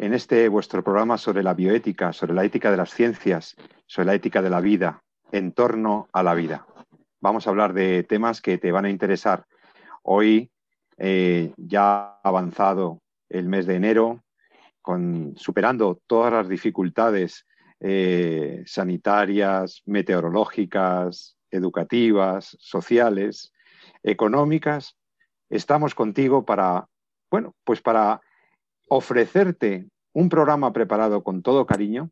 en este vuestro programa sobre la bioética, sobre la ética de las ciencias, sobre la ética de la vida, en torno a la vida. Vamos a hablar de temas que te van a interesar. Hoy eh, ya avanzado el mes de enero, superando todas las dificultades eh, sanitarias, meteorológicas, educativas, sociales, económicas. Estamos contigo para, bueno, pues para ofrecerte un programa preparado con todo cariño,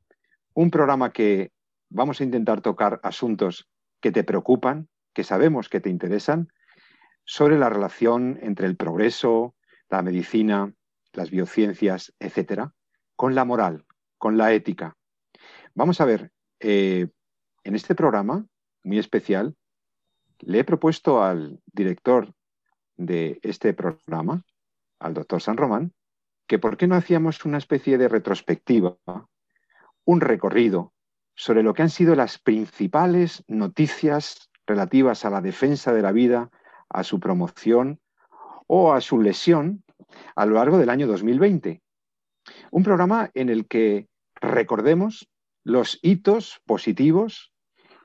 un programa que vamos a intentar tocar asuntos que te preocupan, que sabemos que te interesan, sobre la relación entre el progreso, la medicina, las biociencias, etcétera, con la moral, con la ética. Vamos a ver, eh, en este programa muy especial, le he propuesto al director de este programa, al doctor San Román, que por qué no hacíamos una especie de retrospectiva, un recorrido sobre lo que han sido las principales noticias relativas a la defensa de la vida, a su promoción o a su lesión a lo largo del año 2020. Un programa en el que recordemos los hitos positivos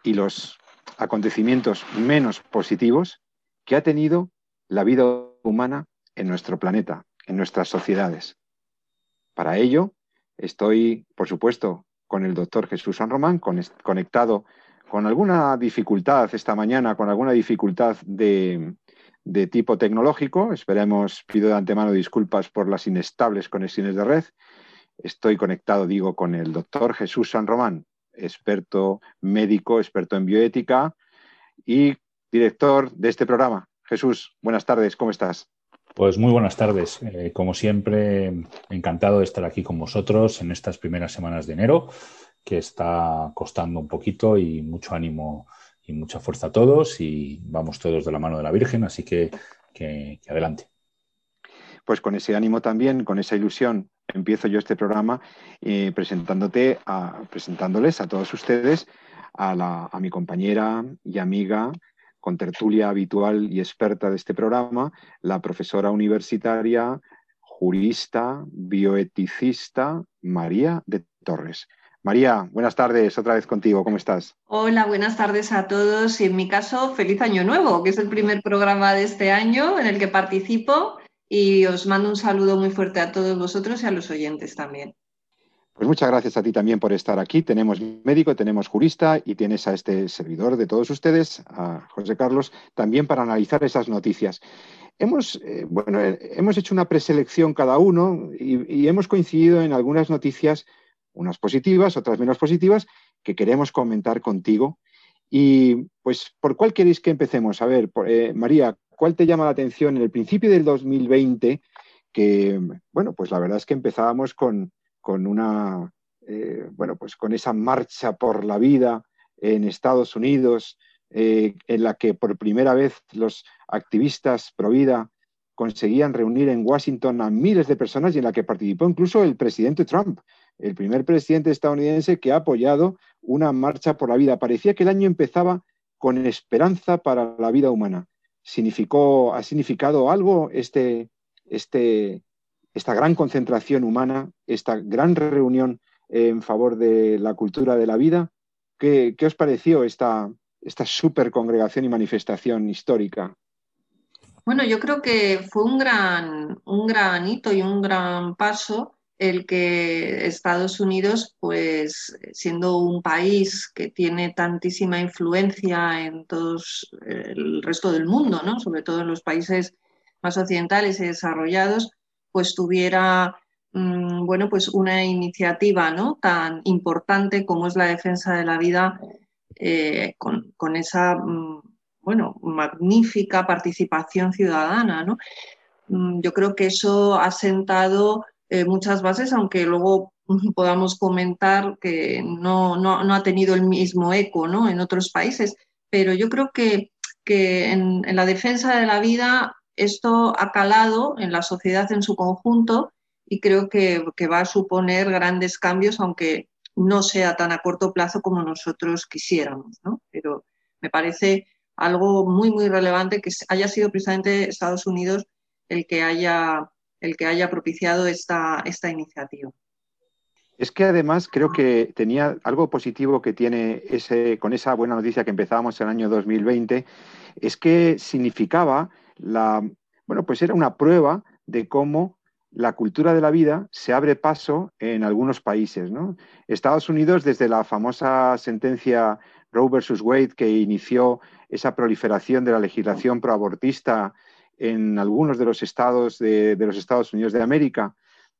y los acontecimientos menos positivos que ha tenido la vida humana en nuestro planeta, en nuestras sociedades. Para ello, estoy, por supuesto, con el doctor Jesús San Román, conectado con alguna dificultad esta mañana, con alguna dificultad de, de tipo tecnológico. Esperemos, pido de antemano disculpas por las inestables conexiones de red. Estoy conectado, digo, con el doctor Jesús San Román, experto médico, experto en bioética y director de este programa. Jesús, buenas tardes, ¿cómo estás? Pues muy buenas tardes. Eh, como siempre, encantado de estar aquí con vosotros en estas primeras semanas de enero, que está costando un poquito y mucho ánimo y mucha fuerza a todos y vamos todos de la mano de la Virgen, así que, que, adelante. Pues con ese ánimo también, con esa ilusión, empiezo yo este programa eh, presentándote a, presentándoles a todos ustedes a, la, a mi compañera y amiga con tertulia habitual y experta de este programa, la profesora universitaria, jurista, bioeticista, María de Torres. María, buenas tardes, otra vez contigo, ¿cómo estás? Hola, buenas tardes a todos y en mi caso, feliz año nuevo, que es el primer programa de este año en el que participo y os mando un saludo muy fuerte a todos vosotros y a los oyentes también. Pues muchas gracias a ti también por estar aquí. Tenemos médico, tenemos jurista y tienes a este servidor de todos ustedes, a José Carlos, también para analizar esas noticias. Hemos, eh, bueno, eh, hemos hecho una preselección cada uno y, hemos coincidido en algunas noticias, unas positivas, otras menos positivas, que queremos comentar contigo. Y pues, ¿por cuál queréis que empecemos? A ver, eh, María, ¿cuál te llama la atención en el principio del 2020? Que, bueno, pues la verdad es que empezábamos con, con una, eh, bueno, pues con esa marcha por la vida en Estados Unidos, eh, en la que por primera vez los activistas pro vida conseguían reunir en Washington a miles de personas y en la que participó incluso el presidente Trump, el primer presidente estadounidense que ha apoyado una marcha por la vida. Parecía que el año empezaba con esperanza para la vida humana. ¿Significó, ¿Ha significado algo este, este, esta gran concentración humana, esta gran reunión en favor de la cultura de la vida. ¿Qué, os pareció esta, esta super congregación y manifestación histórica? Bueno, yo creo que fue un gran, un gran hito y un gran paso el que Estados Unidos, pues siendo un país que tiene tantísima influencia en todo el resto del mundo, ¿no? sobre todo en los países más occidentales y desarrollados, pues tuviera mm, bueno, pues una iniciativa ¿no? tan importante como es la defensa de la vida eh, con, esa mm, bueno, magnífica participación ciudadana. ¿no? Mm, yo creo que eso ha sentado eh, muchas bases, aunque luego podamos comentar que no, no, ha tenido el mismo eco ¿no? en otros países, pero yo creo que, que en, la defensa de la vida esto ha calado en la sociedad en su conjunto y creo que, va a suponer grandes cambios, aunque no sea tan a corto plazo como nosotros quisiéramos, ¿no? Pero me parece algo muy, muy relevante que haya sido precisamente Estados Unidos el que haya, el que haya propiciado esta, esta iniciativa. Es que además creo que tenía algo positivo que tiene ese, con esa buena noticia que empezábamos en el año 2020, es que significaba la, bueno, pues era una prueba de cómo la cultura de la vida se abre paso en algunos países. Estados Unidos, desde la famosa sentencia Roe versus Wade, que inició esa proliferación de la legislación proabortista en algunos de los estados de, los Estados Unidos de América,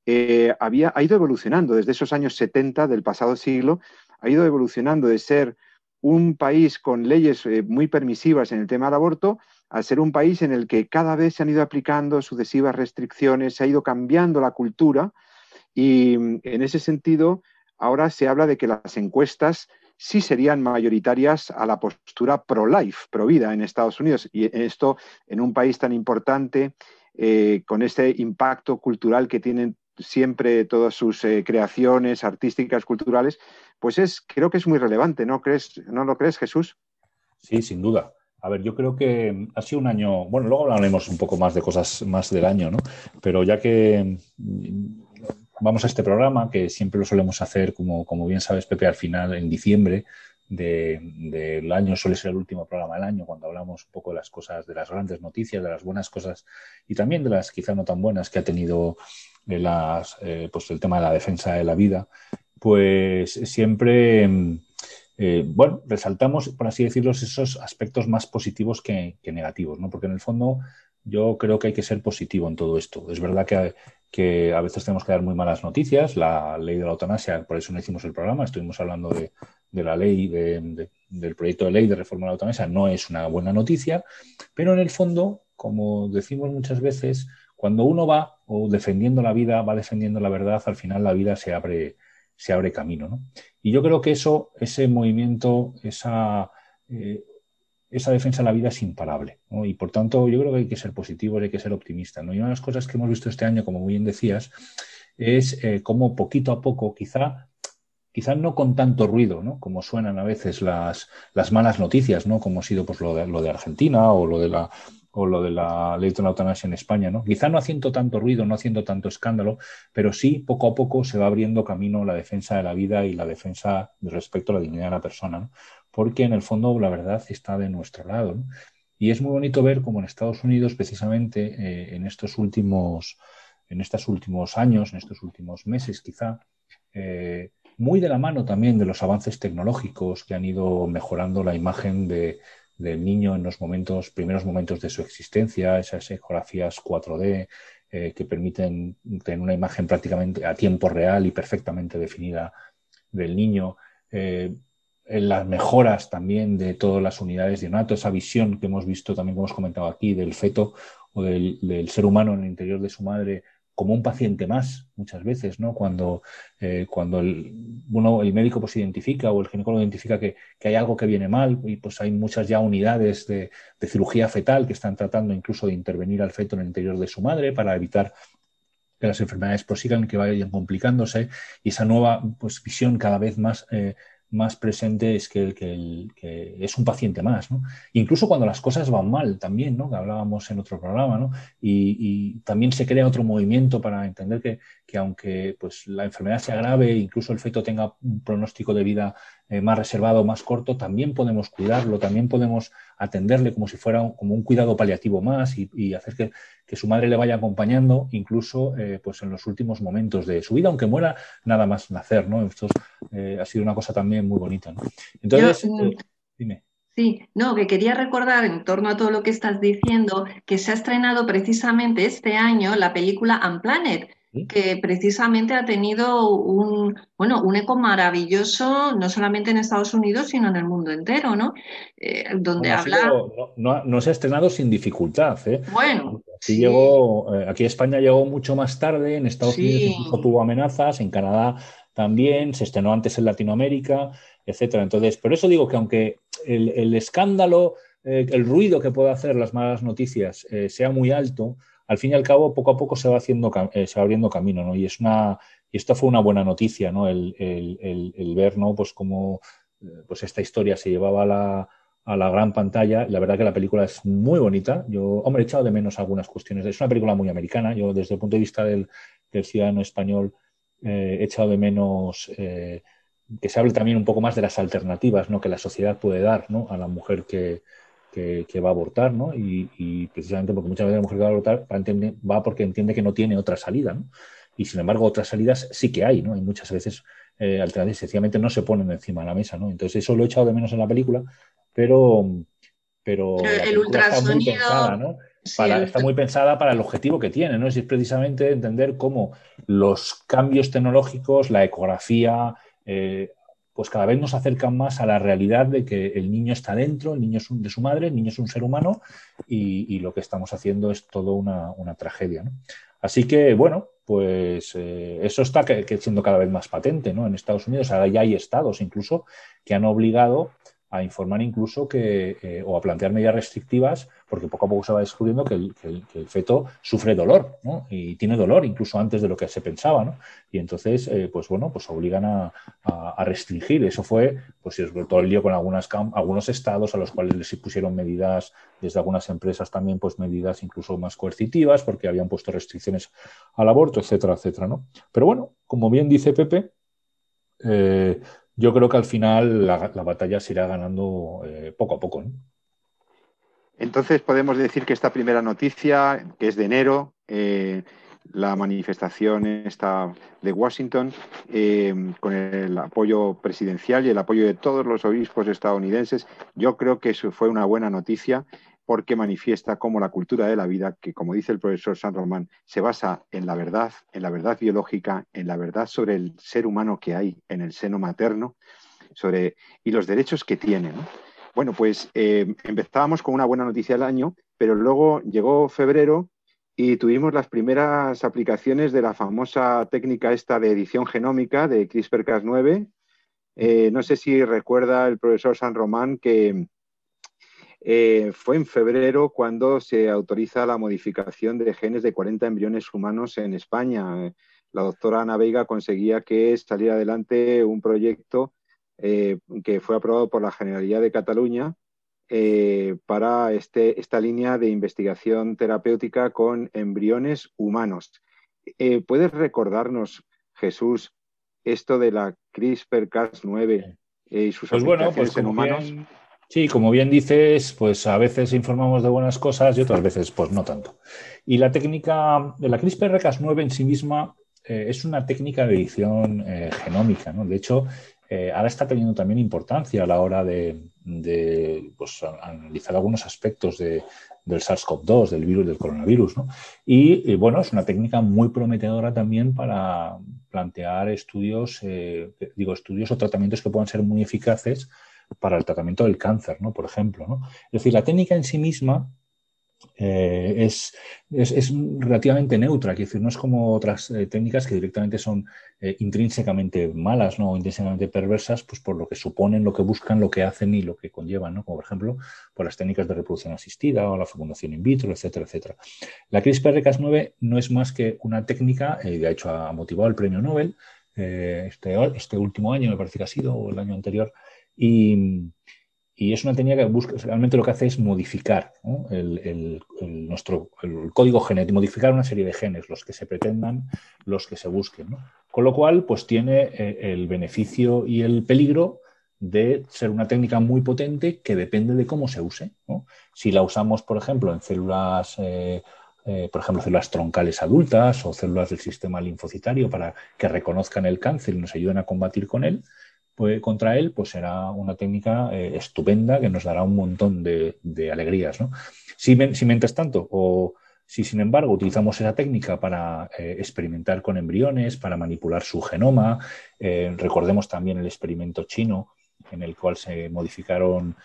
eh, había, ha ido evolucionando desde esos años 70 del pasado siglo, ha ido evolucionando de ser un país con leyes eh, muy permisivas en el tema del aborto a ser un país en el que cada vez se han ido aplicando sucesivas restricciones, se ha ido cambiando la cultura y mm, en ese sentido ahora se habla de que las encuestas sí serían mayoritarias a la postura pro-life, pro-vida en Estados Unidos. Y esto en un país tan importante, eh, con este impacto cultural que tienen siempre todas sus eh, creaciones artísticas, culturales, pues es, creo que es muy relevante, ¿no crees, no lo crees, Jesús? Sí, sin duda. A ver, yo creo que ha sido un año, bueno, luego hablaremos un poco más de cosas más del año, ¿no? Pero ya que mm, vamos a este programa, que siempre lo solemos hacer, como, como bien sabes, Pepe, al final, en diciembre del año, suele ser el último programa del año, cuando hablamos un poco de las cosas, de las grandes noticias, de las buenas cosas y también de las quizá no tan buenas que ha tenido eh, eh, pues el tema de la defensa de la vida, pues siempre mm, eh, bueno, resaltamos, por así decirlo, esos aspectos más positivos que, negativos, ¿no? Porque en el fondo yo creo que hay que ser positivo en todo esto. Es verdad que, a veces tenemos que dar muy malas noticias. La ley de la eutanasia, por eso no hicimos el programa, estuvimos hablando de, la ley, del proyecto de ley de reforma de la eutanasia, no es una buena noticia, pero en el fondo, como decimos muchas veces, cuando uno va o defendiendo la vida, va defendiendo la verdad, al final la vida se abre, se abre camino. ¿no? Y yo creo que eso, ese movimiento, esa, eh, esa defensa de la vida es imparable. Y por tanto, yo creo que hay que ser positivo, hay que ser optimista. ¿no? Y una de las cosas que hemos visto este año, como muy bien decías, es eh, cómo poquito a poco, quizá quizá no con tanto ruido, ¿no? Como suenan a veces las, las malas noticias, ¿no? Como ha sido pues, lo, de, lo de Argentina o lo de la o lo de la ley de la eutanasia en España, ¿no? Quizá no haciendo tanto ruido, no haciendo tanto escándalo, pero sí poco a poco se va abriendo camino la defensa de la vida y la defensa respecto a la dignidad de la persona, ¿no? Porque en el fondo la verdad está de nuestro lado, ¿no? Y es muy bonito ver cómo en Estados Unidos, precisamente eh, en estos últimos, en estos últimos años, en estos últimos meses, quizá, eh, muy de la mano también de los avances tecnológicos que han ido mejorando la imagen de, del niño en los momentos, primeros momentos de su existencia, esas ecografías 4D eh, que permiten tener una imagen prácticamente a tiempo real y perfectamente definida del niño. Eh, las mejoras también de todas las unidades de neonato, esa visión que hemos visto también, como hemos comentado aquí, del feto o del ser humano en el interior de su madre como un paciente más muchas veces, ¿no? Cuando, eh, cuando el, uno, el médico pues identifica o el ginecólogo identifica que, hay algo que viene mal y pues hay muchas ya unidades de, cirugía fetal que están tratando incluso de intervenir al feto en el interior de su madre para evitar que las enfermedades prosigan, que vayan complicándose y esa nueva pues, visión cada vez más eh, más presente es que, que, que, es un paciente más, ¿no? Incluso cuando las cosas van mal también, ¿no? Que hablábamos en otro programa, ¿no? Y, y también se crea otro movimiento para entender que, que, aunque pues, la enfermedad sea grave, incluso el feto tenga un pronóstico de vida eh, más reservado, más corto, también podemos cuidarlo, también podemos atenderle como si fuera un, como un cuidado paliativo más y, y hacer que, que, su madre le vaya acompañando incluso eh, pues en los últimos momentos de su vida, aunque muera nada más nacer, ¿no? Esto eh, ha sido una cosa también muy bonita, ¿no? Entonces, mm, dime. Sí, no, que quería recordar en torno a todo lo que estás diciendo, que se ha estrenado precisamente este año la película Unplanet, que precisamente ha tenido un, bueno, un eco maravilloso, no solamente en Estados Unidos, sino en el mundo entero, ¿no? Eh, donde habla... no, se ha estrenado sin dificultad. ¿eh? Bueno. Aquí, llegó, eh, aquí España llegó mucho más tarde, en Estados Unidos incluso tuvo amenazas, en Canadá también, se estrenó antes en Latinoamérica, etcétera. Entonces, por eso digo que aunque el, escándalo, el ruido que puede hacer las malas noticias sea muy alto, al fin y al cabo, poco a poco se va haciendo, eh, se va abriendo camino, ¿no? Y es una, y esto fue una buena noticia, ¿no? El, ver, ¿no? Pues cómo eh, pues esta historia se llevaba a la, a la gran pantalla. La verdad que la película es muy bonita. Yo, hombre, he echado de menos algunas cuestiones. Es una película muy americana. Yo, desde el punto de vista del, ciudadano español, eh, he echado de menos que se hable también un poco más de las alternativas ¿no? que la sociedad puede dar ¿no? a la mujer que, que, va a abortar, ¿no? Y, precisamente porque muchas veces la mujer que va a abortar va, porque entiende que no tiene otra salida, ¿no? Y sin embargo, otras salidas sí que hay, ¿no? Y muchas veces eh, alternativas sencillamente no se ponen encima de la mesa, ¿no? Entonces eso lo he echado de menos en la película, pero, pero, el ultrasonido... Está muy pensada, está muy pensada para el objetivo que tiene, ¿no? Es precisamente entender cómo los cambios tecnológicos, la ecografía, eh, pues cada vez nos acercan más a la realidad de que el niño está dentro, el niño es de su madre, el niño es un ser humano y, lo que estamos haciendo es todo una, tragedia. Así que, bueno, pues eh, eso está siendo cada vez más patente ¿no? en Estados Unidos. Ahora ya hay estados incluso que han obligado a informar incluso que, eh, o a plantear medidas restrictivas, porque poco a poco se va descubriendo que el, feto sufre dolor, ¿no? Y tiene dolor incluso antes de lo que se pensaba, ¿no? Y entonces, eh, pues bueno, pues obligan a, restringir. Eso fue, pues todo el lío con algunos estados a los cuales les pusieron medidas, desde algunas empresas también, pues medidas incluso más coercitivas, porque habían puesto restricciones al aborto, etcétera, etcétera, ¿no? Pero bueno, como bien dice Pepe, eh, yo creo que al final la, batalla se irá ganando eh, poco a poco. Entonces podemos decir que esta primera noticia, que es de enero, eh, la manifestación esta de Washington, eh, con el apoyo presidencial y el apoyo de todos los obispos estadounidenses, yo creo que eso fue una buena noticia porque manifiesta cómo la cultura de la vida, que como dice el profesor San Román, se basa en la verdad, en la verdad biológica, en la verdad sobre el ser humano que hay en el seno materno, sobre, y los derechos que tiene. Bueno, pues eh, empezábamos con una buena noticia del año, pero luego llegó febrero y tuvimos las primeras aplicaciones de la famosa técnica esta de edición genómica de CRISPR-Cas9. Eh, no sé si recuerda el profesor San Román que eh, fue en febrero cuando se autoriza la modificación de genes de 40 embriones humanos en España. La doctora Ana Veiga conseguía que saliera adelante un proyecto eh, que fue aprobado por la Generalidad de Cataluña eh, para este, esta línea de investigación terapéutica con embriones humanos. ¿Puedes recordarnos, Jesús, esto de la CRISPR-Cas9 y sus pues bueno, pues en humanos? Sí, como bien dices, pues a veces informamos de buenas cosas y otras veces pues no tanto. Y la técnica de la CRISPR-Cas9 en sí misma eh, es una técnica de edición eh, genómica, ¿no? De hecho, eh, ahora está teniendo también importancia a la hora de, pues, analizar algunos aspectos del SARS-CoV-2, del virus del coronavirus, ¿no? Y, bueno, es una técnica muy prometedora también para plantear estudios, digo, estudios o tratamientos que puedan ser muy eficaces para el tratamiento del cáncer, ¿no? Por ejemplo, ¿no? Es decir, la técnica en sí misma eh, es, es, relativamente neutra, es decir, no es como otras eh, técnicas que directamente son eh, intrínsecamente malas ¿no? o intrínsecamente perversas, pues por lo que suponen, lo que buscan, lo que hacen y lo que conllevan, ¿no? como por ejemplo por las técnicas de reproducción asistida o la fecundación in vitro, etcétera, etcétera. La CRISPR-Cas9 no es más que una técnica, de hecho ha motivado el premio Nobel este, este último año, me parece que ha sido, o el año anterior, y, es una técnica que busca, realmente lo que hace es modificar el, nuestro, el código genético, modificar una serie de genes, los que se pretendan, los que se busquen. Con lo cual, pues tiene eh, el beneficio y el peligro de ser una técnica muy potente que depende de cómo se use. Si la usamos, por ejemplo, en células, eh, eh, por ejemplo, células troncales adultas o células del sistema linfocitario para que reconozcan el cáncer y nos ayuden a combatir con él, pues, contra él, pues será una técnica eh, estupenda que nos dará un montón de, alegrías. ¿no? Si, mientras tanto, o Si, sin embargo, utilizamos esa técnica para eh, experimentar con embriones, para manipular su genoma, eh, recordemos también el experimento chino en el cual se modificaron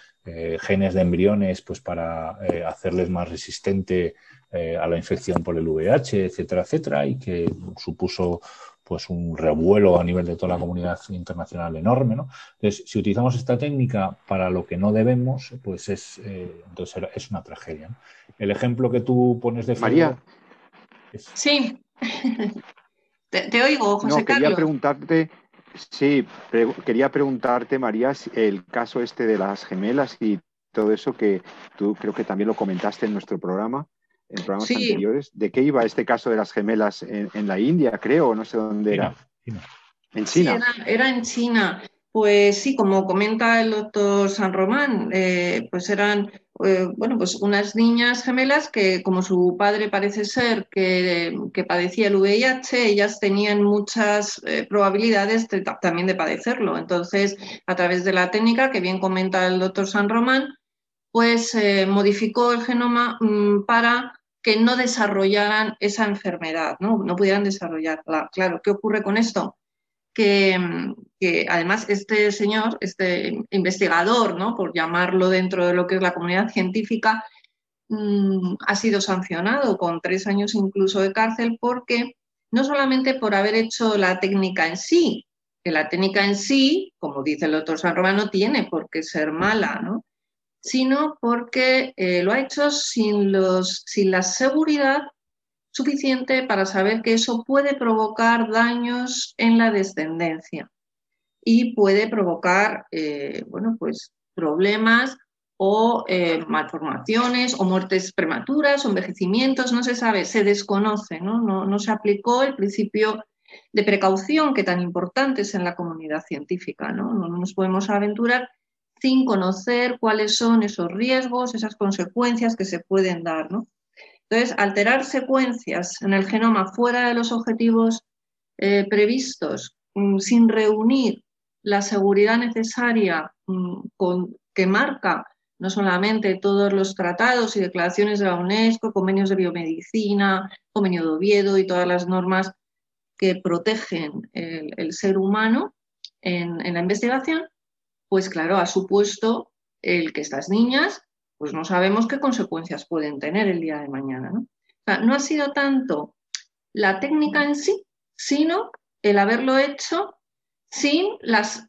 genes de embriones pues, para hacerles más resistente a la infección por el VIH, etcétera, etcétera, y que supuso pues un revuelo a nivel de toda la comunidad internacional enorme. ¿no? Entonces, si utilizamos esta técnica para lo que no debemos, pues es, eh, entonces es una tragedia. El ejemplo que tú pones de María. Sí. te, oigo, José no, quería preguntarte, sí, quería preguntarte, María, el caso este de las gemelas y todo eso que tú creo que también lo comentaste en nuestro programa en programas anteriores. ¿De qué iba este caso de las gemelas en, la India, creo? No sé dónde era. En China. era, en China. Pues sí, como comenta el doctor San Román, eh, pues eran eh, bueno, pues unas niñas gemelas que, como su padre parece ser que, padecía el VIH, ellas tenían muchas eh, probabilidades también de padecerlo. Entonces, a través de la técnica que bien comenta el doctor San Román, pues modificó el genoma mm, para que no desarrollaran esa enfermedad, ¿no? no pudieran desarrollarla. Claro, ¿qué ocurre con esto? Que, además este señor, este investigador, ¿no? por llamarlo dentro de lo que es la comunidad científica, mm, ha sido sancionado con tres años incluso de cárcel porque no solamente por haber hecho la técnica en sí, que la técnica en sí, como dice el doctor San Román, no tiene por qué ser mala, ¿no? Sino porque eh, lo ha hecho sin, los, sin la seguridad suficiente para saber que eso puede provocar daños en la descendencia y puede provocar eh, bueno, pues, problemas o eh, malformaciones o muertes prematuras o envejecimientos, no se sabe, se desconoce, ¿no? No, no se aplicó el principio de precaución que tan importante es en la comunidad científica, ¿no? No nos podemos aventurar sin conocer cuáles son esos riesgos, esas consecuencias que se pueden dar. ¿no? Entonces, alterar secuencias en el genoma fuera de los objetivos eh, previstos, mm, sin reunir la seguridad necesaria mm, con, que marca no solamente todos los tratados y declaraciones de la UNESCO, convenios de biomedicina, convenio de Oviedo y todas las normas que protegen el, ser humano en, en la investigación, pues claro, ha supuesto el que estas niñas, pues no sabemos qué consecuencias pueden tener el día de mañana. ¿no? No ha sido tanto la técnica en sí, sino el haberlo hecho sin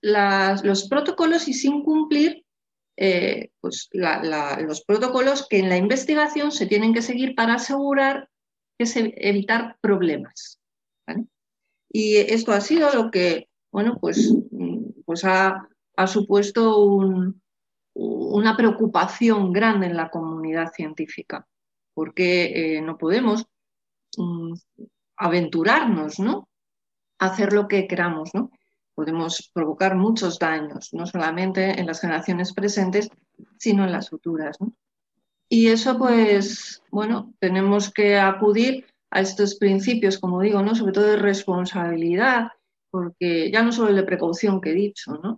los protocolos y sin cumplir eh, pues los protocolos que en la investigación se tienen que seguir para asegurar que se, evitar problemas. Y esto ha sido lo que, bueno, pues, pues ha, ha supuesto una preocupación grande en la comunidad científica, porque eh, no podemos mm, aventurarnos, ¿no? hacer lo que queramos, ¿no? Podemos provocar muchos daños, no solamente en las generaciones presentes, sino en las futuras, Y eso, pues, bueno, tenemos que acudir a estos principios, como digo, ¿no? Sobre todo de responsabilidad, porque ya no solo el de precaución que he dicho, ¿no?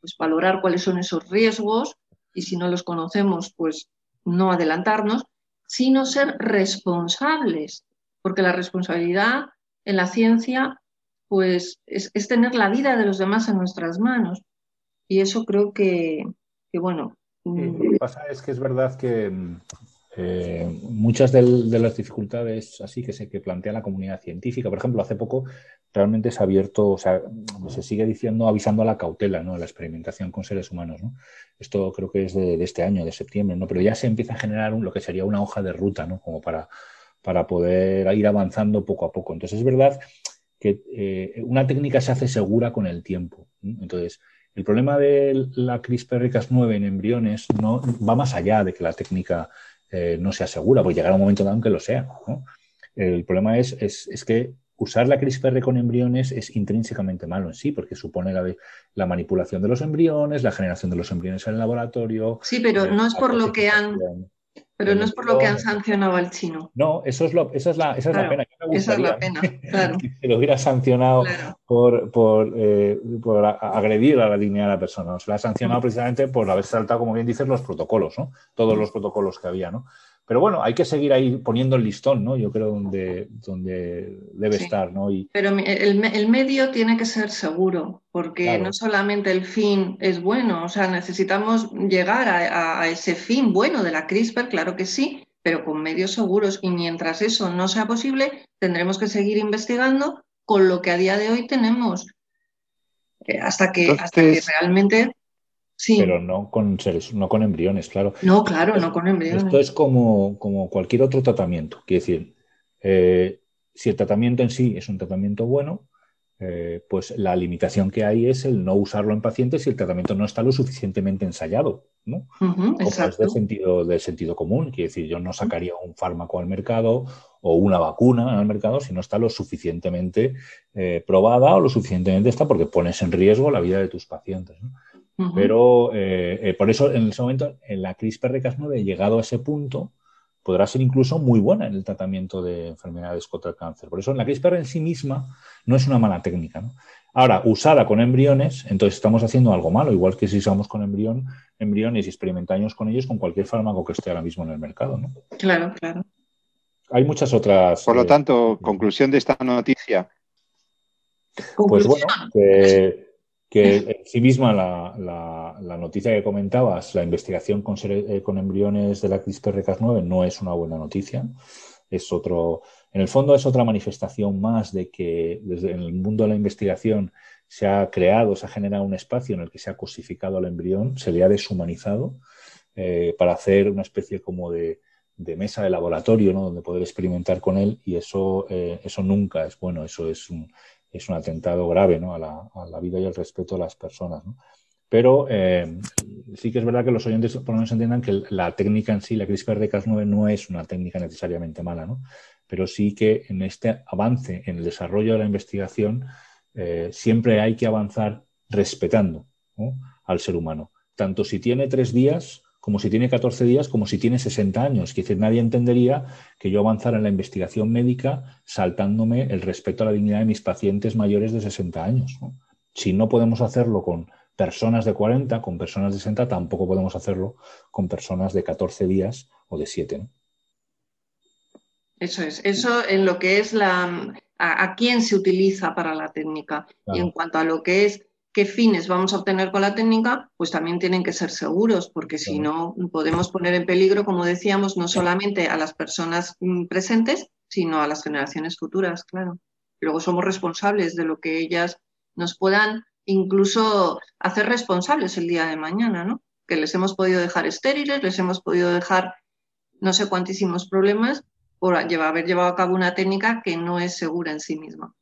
pues valorar cuáles son esos riesgos y si no los conocemos, pues no adelantarnos, sino ser responsables, porque la responsabilidad en la ciencia pues es, tener la vida de los demás en nuestras manos. Y eso creo que, bueno. Mm, lo que pasa es que es verdad que mm, eh, muchas de, las dificultades así que se que plantea la comunidad científica, por ejemplo, hace poco realmente se ha abierto, o sea, se sigue diciendo, avisando a la cautela, ¿no? A la experimentación con seres humanos, ¿no? Esto creo que es de, este año, de septiembre, ¿no? Pero ya se empieza a generar lo que sería una hoja de ruta, ¿no? Como para, para poder ir avanzando poco a poco. Entonces es verdad que eh, una técnica se hace segura con el tiempo. Entonces, el problema de la CRISPR-Cas9 en embriones no va más allá de que la técnica eh, no sea segura, porque llegará un momento dado en que lo sea. El problema es, es, que usar la CRISPR con embriones es intrínsecamente malo en sí, porque supone la, la, manipulación de los embriones, la generación de los embriones en el laboratorio. Sí, pero no es por lo que han pero no es por lo que han sancionado al chino. No, eso es lo, esa es la, esa es la pena. esa es la pena, claro. Que lo hubiera sancionado por, por, eh, por, agredir a la dignidad de la persona. Se la ha sancionado precisamente por haber saltado, como bien dices, los protocolos, ¿no? Todos los protocolos que había, ¿no? Pero bueno, hay que seguir ahí poniendo el listón, ¿no? Yo creo donde, donde debe estar, ¿no? Pero el, medio tiene que ser seguro, porque no solamente el fin es bueno, o sea, necesitamos llegar a, ese fin bueno de la CRISPR, claro que sí, pero con medios seguros. Y mientras eso no sea posible, tendremos que seguir investigando con lo que a día de hoy tenemos. Hasta, que, hasta que realmente pero no con seres, no con embriones, claro. No, claro, no con embriones. Esto es como, como cualquier otro tratamiento. Quiere decir, eh, si el tratamiento en sí es un tratamiento bueno, eh, pues la limitación que hay es el no usarlo en pacientes si el tratamiento no está lo suficientemente ensayado, ¿no? como es del sentido, del sentido común. Quiere decir, yo no sacaría un fármaco al mercado o una vacuna al mercado si no está lo suficientemente eh, probada o lo suficientemente está porque pones en riesgo la vida de tus pacientes. ¿no? Pero eh, eh, por eso en ese momento, en la CRISPR-Cas9, llegado a ese punto, podrá ser incluso muy buena en el tratamiento de enfermedades contra el cáncer. Por eso la CRISPR en sí misma no es una mala técnica. Ahora, usada con embriones, entonces estamos haciendo algo malo, igual que si usamos con embrión, embriones y experimentamos con ellos con cualquier fármaco que esté ahora mismo en el mercado. ¿no? Claro, claro. Hay muchas otras. Por lo eh, tanto, conclusión de esta noticia. Pues bueno, que que en sí misma la, noticia que comentabas, la investigación con, eh, con embriones de la CRISPR-Cas9 no es una buena noticia. Es otro, en el fondo es otra manifestación más de que desde el mundo de la investigación se ha creado, se ha generado un espacio en el que se ha cosificado al embrión, se le ha deshumanizado eh, para hacer una especie como de, mesa de laboratorio, ¿no? donde poder experimentar con él y eso, eh, eso nunca es bueno, eso es un, es un atentado grave ¿no? a, la, vida y al respeto de las personas. Pero eh, sí que es verdad que los oyentes por lo menos entiendan que la técnica en sí, la CRISPR de Cas9, no es una técnica necesariamente mala, ¿no? pero sí que en este avance, en el desarrollo de la investigación, eh, siempre hay que avanzar respetando al ser humano. Tanto si tiene tres días como si tiene 14 días, como si tiene 60 años. Que decir, nadie entendería que yo avanzara en la investigación médica saltándome el respeto a la dignidad de mis pacientes mayores de 60 años. Si no podemos hacerlo con personas de 40, con personas de 60, tampoco podemos hacerlo con personas de 14 días o de 7. Eso es, eso en lo que es la a, quién se utiliza para la técnica. Y en cuanto a lo que es qué fines vamos a obtener con la técnica, pues también tienen que ser seguros, porque si no podemos poner en peligro, como decíamos, no solamente a las personas mm, presentes, sino a las generaciones futuras, claro. Luego somos responsables de lo que ellas nos puedan incluso hacer responsables el día de mañana, ¿no? Que les hemos podido dejar estériles, les hemos podido dejar no sé cuantísimos problemas por haber llevado a cabo una técnica que no es segura en sí misma.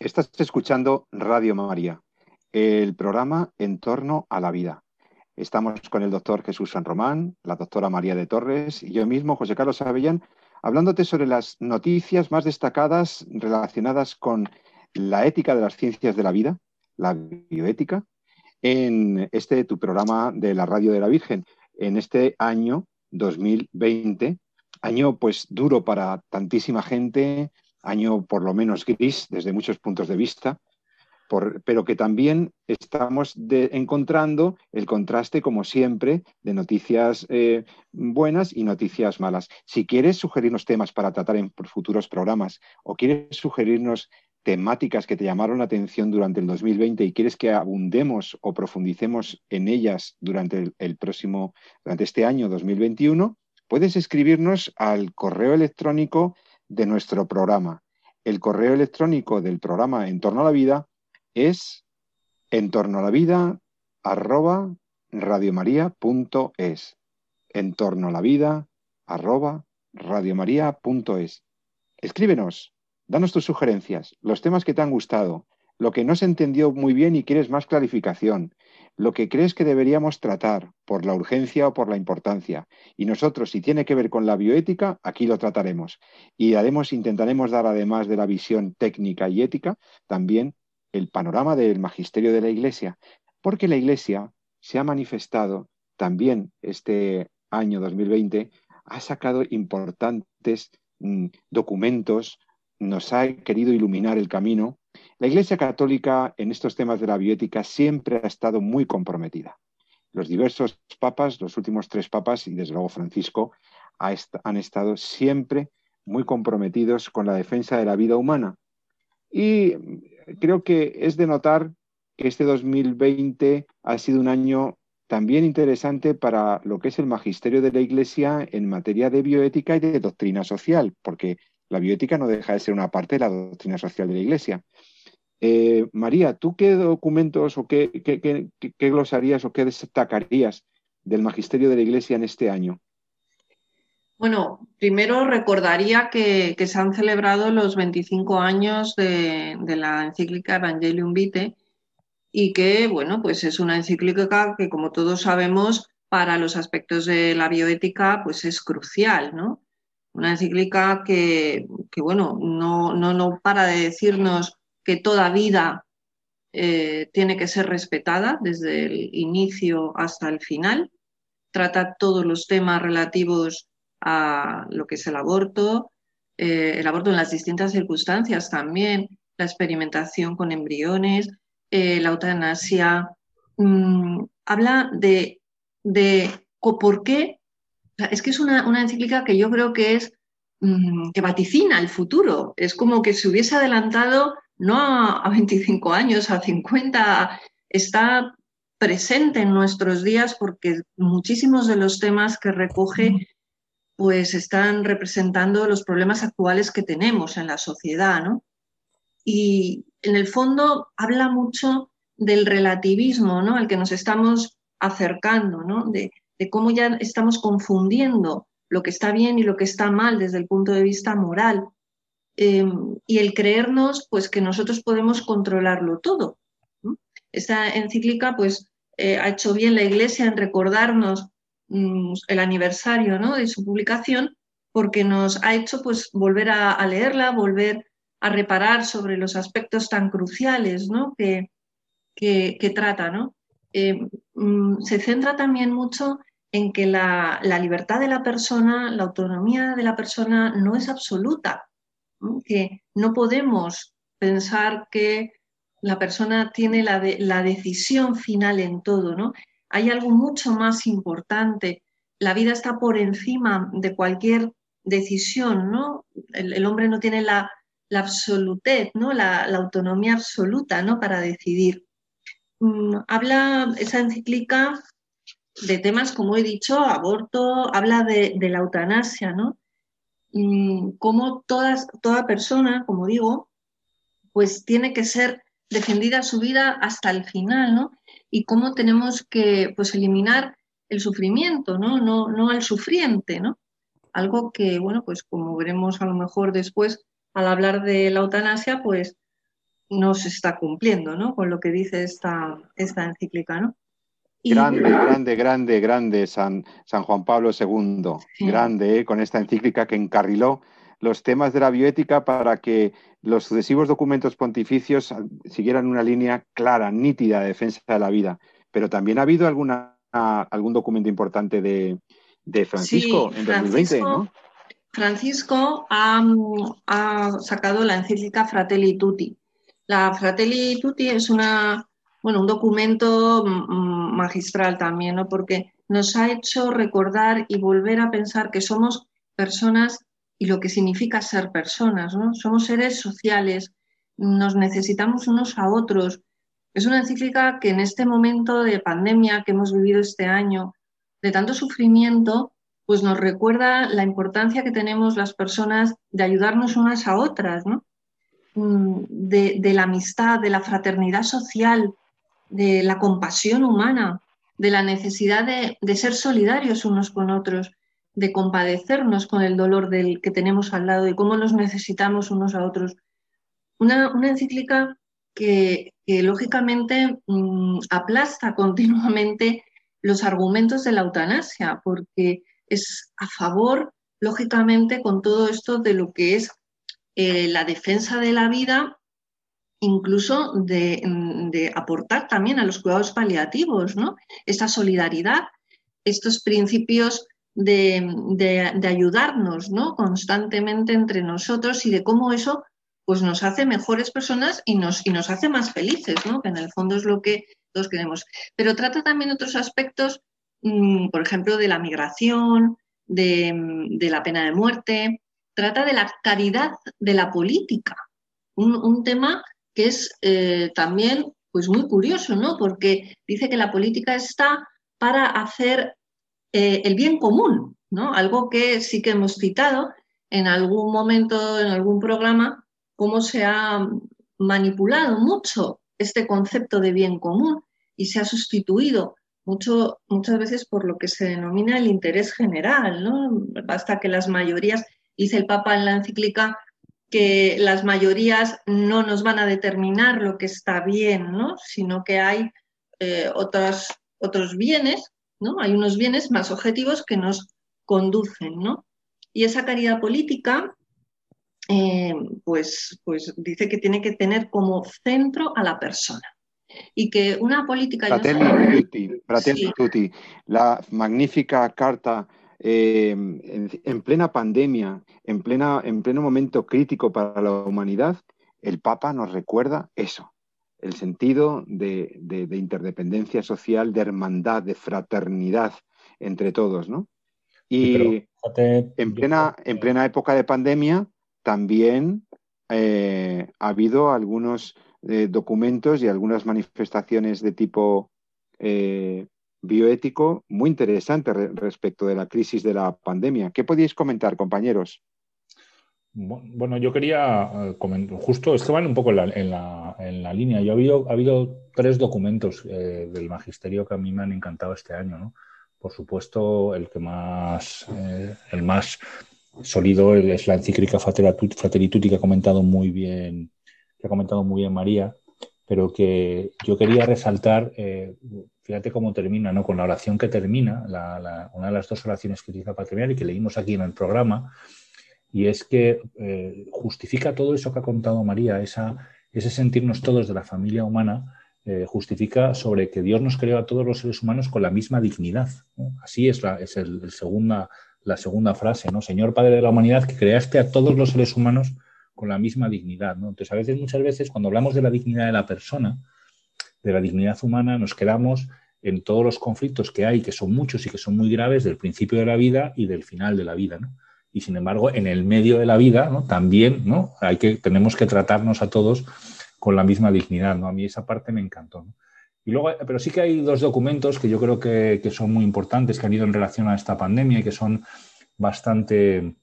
Estás escuchando Radio María, el programa en torno a la vida. Estamos con el doctor Jesús San Román, la doctora María de Torres y yo mismo, José Carlos Avellán, hablándote sobre las noticias más destacadas relacionadas con la ética de las ciencias de la vida, la bioética, en este tu programa de la Radio de la Virgen, en este año 2020, año pues duro para tantísima gente, año por lo menos gris desde muchos puntos de vista, pero que también estamos encontrando el contraste, como siempre, de noticias eh, buenas y noticias malas. Si quieres sugerirnos temas para tratar en futuros programas o quieres sugerirnos temáticas que te llamaron la atención durante el 2020 y quieres que abundemos o profundicemos en ellas durante el próximo, durante este año 2021, puedes escribirnos al correo electrónico de nuestro programa. El correo electrónico del programa En torno a la vida es en torno a la vida arroba radiomaria.es. En torno a la vida arroba radiomaria.es. Escríbenos, danos tus sugerencias, los temas que te han gustado, lo que no se entendió muy bien y quieres más clarificación, lo que crees que deberíamos tratar por la urgencia o por la importancia. Y nosotros, si tiene que ver con la bioética, aquí lo trataremos. Y haremos, intentaremos dar, además de la visión técnica y ética, también el panorama del magisterio de la Iglesia, porque la Iglesia se ha manifestado también este año 2020, ha sacado importantes mm, documentos, nos ha querido iluminar el camino la Iglesia Católica en estos temas de la bioética siempre ha estado muy comprometida. los diversos papas, los últimos tres papas y desde luego Francisco, han estado siempre muy comprometidos con la defensa de la vida humana. Y creo que es de notar que este 2020 ha sido un año también interesante para lo que es el magisterio de la Iglesia en materia de bioética y de doctrina social, porque la bioética no deja de ser una parte de la doctrina social de la Iglesia. Eh, María, ¿tú qué documentos o qué, qué, glosarías o qué destacarías del magisterio de la Iglesia en este año? Bueno, primero recordaría que, se han celebrado los 25 años de, la encíclica Evangelium Vitae y que, bueno, pues es una encíclica que, como todos sabemos, para los aspectos de la bioética, pues es crucial, ¿no? Una encíclica que, bueno, no, no, no para de decirnos que toda vida eh, tiene que ser respetada desde el inicio hasta el final. Trata todos los temas relativos a lo que es el aborto, eh, el aborto en las distintas circunstancias también, la experimentación con embriones, eh, la eutanasia. Mm, habla de, de por qué. es que es una, una encíclica que yo creo que es mm, que vaticina el futuro. Es como que se hubiese adelantado no a, 25 años, a 50, está presente en nuestros días porque muchísimos de los temas que recoge pues están representando los problemas actuales que tenemos en la sociedad, ¿no? Y en el fondo habla mucho del relativismo, ¿no? Al que nos estamos acercando, ¿no? De, de cómo ya estamos confundiendo lo que está bien y lo que está mal desde el punto de vista moral. Em, y el creernos pues que nosotros podemos controlarlo todo. Esta encíclica pues eh, ha hecho bien la Iglesia en recordarnos mm, el aniversario ¿no? de su publicación porque nos ha hecho pues volver a, leerla, volver a reparar sobre los aspectos tan cruciales ¿no? que, que, trata. ¿no? Em, mm, se centra también mucho en que la libertad de la persona, la autonomía de la persona no es absoluta, que no podemos pensar que la persona tiene la, la decisión final en todo, ¿no? Hay algo mucho más importante. La vida está por encima de cualquier decisión, ¿no? El, hombre no tiene la, la absolutez, ¿no? La, autonomía absoluta, ¿no? Para decidir. Mm, habla esa encíclica de temas, como he dicho, aborto, habla de, de la eutanasia, ¿no? Cómo todas, toda persona, como digo, pues tiene que ser defendida su vida hasta el final, ¿no? Y cómo tenemos que pues, eliminar el sufrimiento, ¿no? No, no al sufriente, ¿no? Algo que, bueno, pues como veremos a lo mejor después al hablar de la eutanasia, pues no se está cumpliendo, ¿no? Con lo que dice esta, esta encíclica, ¿no? Grande, grande, grande, grande San, San Juan Pablo II. Grande, ¿eh? con esta encíclica que encarriló los temas de la bioética para que los sucesivos documentos pontificios siguieran una línea clara, nítida de defensa de la vida. Pero también ha habido alguna, algún documento importante de, Francisco en 2020, ¿no? Francisco ha, ha, sacado la encíclica Fratelli Tutti. La Fratelli Tutti es una bueno, un documento mm, mm, magistral también, ¿no? Porque nos ha hecho recordar y volver a pensar que somos personas y lo que significa ser personas, ¿no? Somos seres sociales, nos necesitamos unos a otros. Es una encíclica que en este momento de pandemia que hemos vivido este año, de tanto sufrimiento, pues nos recuerda la importancia que tenemos las personas de ayudarnos unas a otras, ¿no? Mm, de, de la amistad, de la fraternidad social, de la compasión humana, de la necesidad de, ser solidarios unos con otros, de compadecernos con el dolor del que tenemos al lado y cómo nos necesitamos unos a otros. Una, encíclica que, lógicamente mm, aplasta continuamente los argumentos de la eutanasia, porque es a favor, lógicamente, con todo esto de lo que es eh, la defensa de la vida incluso de, aportar también a los cuidados paliativos, ¿no? Esta solidaridad, estos principios de, ayudarnos ¿no? constantemente entre nosotros y de cómo eso pues, nos hace mejores personas y nos, y nos hace más felices, ¿no? que en el fondo es lo que todos queremos. Pero trata también otros aspectos, mm, por ejemplo, de la migración, de, la pena de muerte, trata de la caridad de la política, un, tema que es eh, también pues muy curioso, ¿no? Porque dice que la política está para hacer eh, el bien común, ¿no? Algo que sí que hemos citado en algún momento, en algún programa, cómo se ha manipulado mucho este concepto de bien común y se ha sustituido mucho, muchas veces por lo que se denomina el interés general. ¿no? Basta que las mayorías, dice el Papa en la encíclica, que las mayorías no nos van a determinar lo que está bien, ¿no? sino que hay eh, otros bienes, ¿no? hay unos bienes más objetivos que nos conducen. ¿no? Y esa caridad política, eh, pues, pues dice que tiene que tener como centro a la persona y que una política... Fratelli, tutti, la magnífica carta eh, en, plena pandemia, en, plena, en pleno momento crítico para la humanidad, el Papa nos recuerda eso, el sentido de, interdependencia social, de hermandad, de fraternidad entre todos, ¿no? Y en, plena, en plena época de pandemia también eh, ha habido algunos documentos y algunas manifestaciones de tipo eh, bioético muy interesantes respecto de la crisis de la pandemia. ¿Qué podéis comentar, compañeros? Bueno, yo quería eh, comentar, justo, esto van un poco en la, en la, línea. Yo ha habido, ha habido tres documentos eh, del magisterio que a mí me han encantado este año, ¿no? Por supuesto, el que más, el más sólido es la encíclica Fratelli Tutti que ha comentado muy bien que ha comentado muy bien María, pero que yo quería resaltar, eh, fíjate cómo termina, ¿no? Con la oración que termina, una de las dos oraciones que utiliza para terminar y que leímos aquí en el programa, y es que eh, justifica todo eso que ha contado María, ese sentirnos todos de la familia humana, eh, justifica sobre que Dios nos creó a todos los seres humanos con la misma dignidad. Así es, la, es el, segunda, la segunda frase, ¿no? Señor Padre de la humanidad, que creaste a todos los seres humanos con la misma dignidad. Entonces, a veces, muchas veces, cuando hablamos de la dignidad de la persona, de la dignidad humana, nos quedamos en todos los conflictos que hay, que son muchos y que son muy graves, del principio de la vida y del final de la vida. ¿no? Y sin embargo, en el medio de la vida, ¿no? también ¿no? Hay que, tenemos que tratarnos a todos con la misma dignidad. ¿no? A mí esa parte me encantó. Y luego, pero sí que hay dos documentos que yo creo que, que, son muy importantes, que han ido en relación a esta pandemia y que son bastante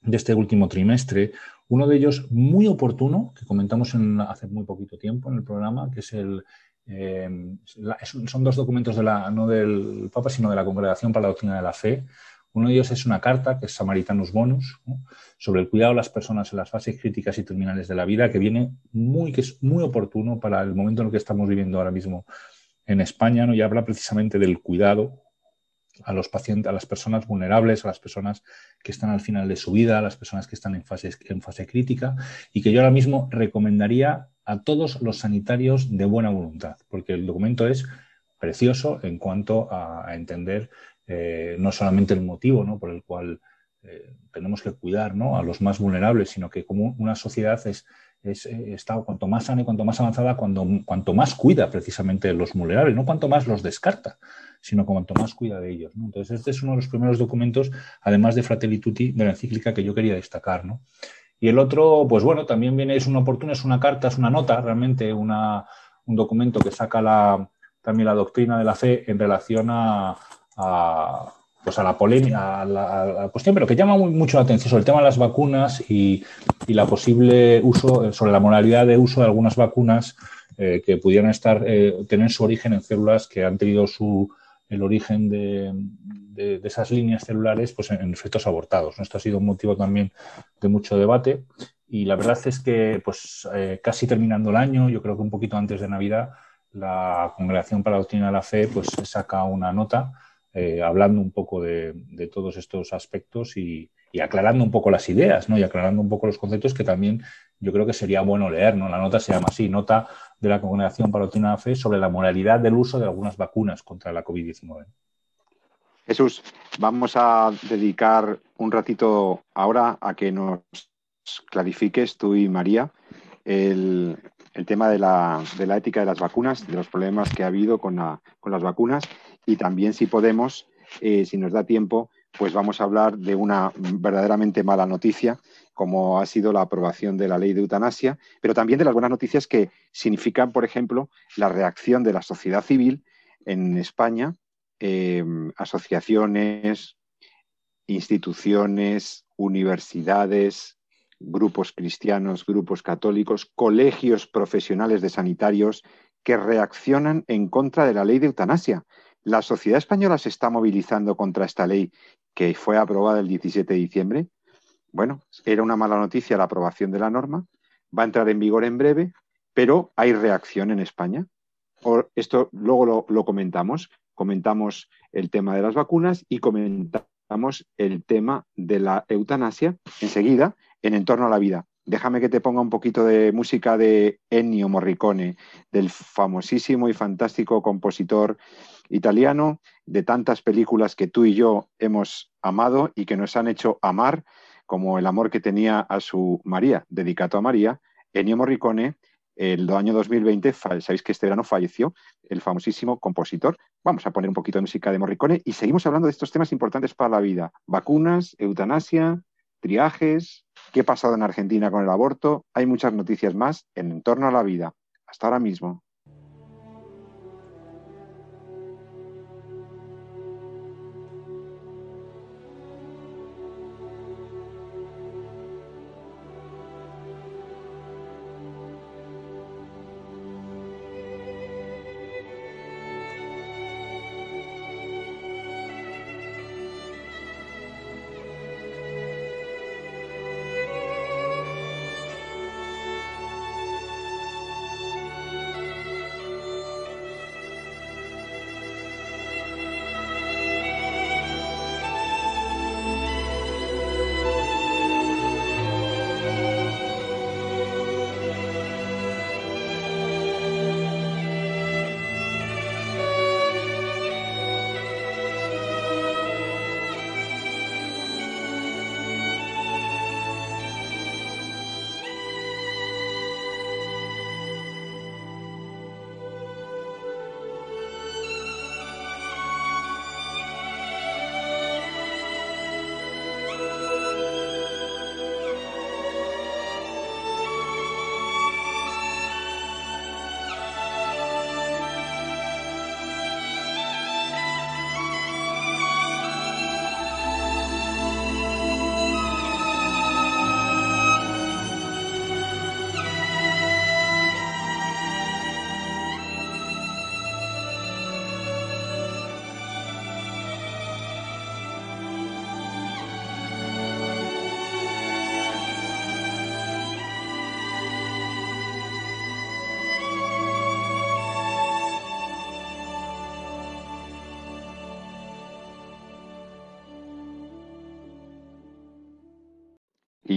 de este último trimestre. Uno de ellos muy oportuno, que comentamos hace muy poquito tiempo en el programa, que es el... Eh, son dos documentos de la, no del Papa, sino de la Congregación para la Doctrina de la Fe. Uno de ellos es una carta, que es Samaritanus Bonus, sobre el cuidado de las personas en las fases críticas y terminales de la vida, que viene muy, que es muy oportuno para el momento en el que estamos viviendo ahora mismo en España, ¿no? y habla precisamente del cuidado a los pacientes, a las personas vulnerables, a las personas que están al final de su vida, a las personas que están en fase, en fase crítica y que yo ahora mismo recomendaría a todos los sanitarios de buena voluntad, porque el documento es precioso en cuanto a, entender eh, no solamente el motivo ¿no? por el cual eh, tenemos que cuidar ¿no? a los más vulnerables, sino que como una sociedad es, es, eh, está cuanto más sana y cuanto más avanzada, cuando, cuanto más cuida precisamente los vulnerables, no cuanto más los descarta sino cuanto más cuida de ellos. Entonces, este es uno de los primeros documentos, además de Fratelli Tutti, de la encíclica que yo quería destacar. ¿no? Y el otro, pues bueno, también viene, es una oportuna, es una carta, es una nota, realmente una, un documento que saca también la doctrina de la fe en relación a, pues a la polémica, a la, cuestión, pero que llama mucho la atención sobre el tema de las vacunas y, y la posible uso, sobre la moralidad de uso de algunas vacunas eh, que pudieran estar, eh, tener su origen en células que han tenido su, el origen de, esas líneas celulares pues en, efectos abortados. Esto ha sido un motivo también de mucho debate y la verdad es que pues eh, casi terminando el año, yo creo que un poquito antes de Navidad, la Congregación para la Doctrina de la Fe pues saca una nota eh, hablando un poco de, todos estos aspectos y, aclarando un poco las ideas, ¿no? Y aclarando un poco los conceptos que también yo creo que sería bueno leer, ¿no? La nota se llama así, nota de la Congregación para la Fe sobre la moralidad del uso de algunas vacunas contra la COVID-19. Jesús, vamos a dedicar un ratito ahora a que nos clarifiques tú y María el, tema de la, ética de las vacunas, de los problemas que ha habido con, las vacunas y también si podemos, eh, si nos da tiempo, pues vamos a hablar de una verdaderamente mala noticia, como ha sido la aprobación de la ley de eutanasia, pero también de las buenas noticias que significan, por ejemplo, la reacción de la sociedad civil en España, eh, asociaciones, instituciones, universidades, grupos cristianos, grupos católicos, colegios profesionales de sanitarios que reaccionan en contra de la ley de eutanasia. La sociedad española se está movilizando contra esta ley que fue aprobada el 17 de diciembre. Bueno, era una mala noticia la aprobación de la norma, va a entrar en vigor en breve, pero hay reacción en España. Esto luego lo, comentamos, comentamos el tema de las vacunas y comentamos el tema de la eutanasia enseguida en Entorno a la Vida. Déjame que te ponga un poquito de música de Ennio Morricone, del famosísimo y fantástico compositor italiano, de tantas películas que tú y yo hemos amado y que nos han hecho amar, como el amor que tenía a su María, dedicado a María, Ennio Morricone, el año 2020, sabéis que este verano falleció el famosísimo compositor. Vamos a poner un poquito de música de Morricone y seguimos hablando de estos temas importantes para la vida. Vacunas, eutanasia, triajes, qué ha pasado en Argentina con el aborto. Hay muchas noticias más en torno a la vida. Hasta ahora mismo.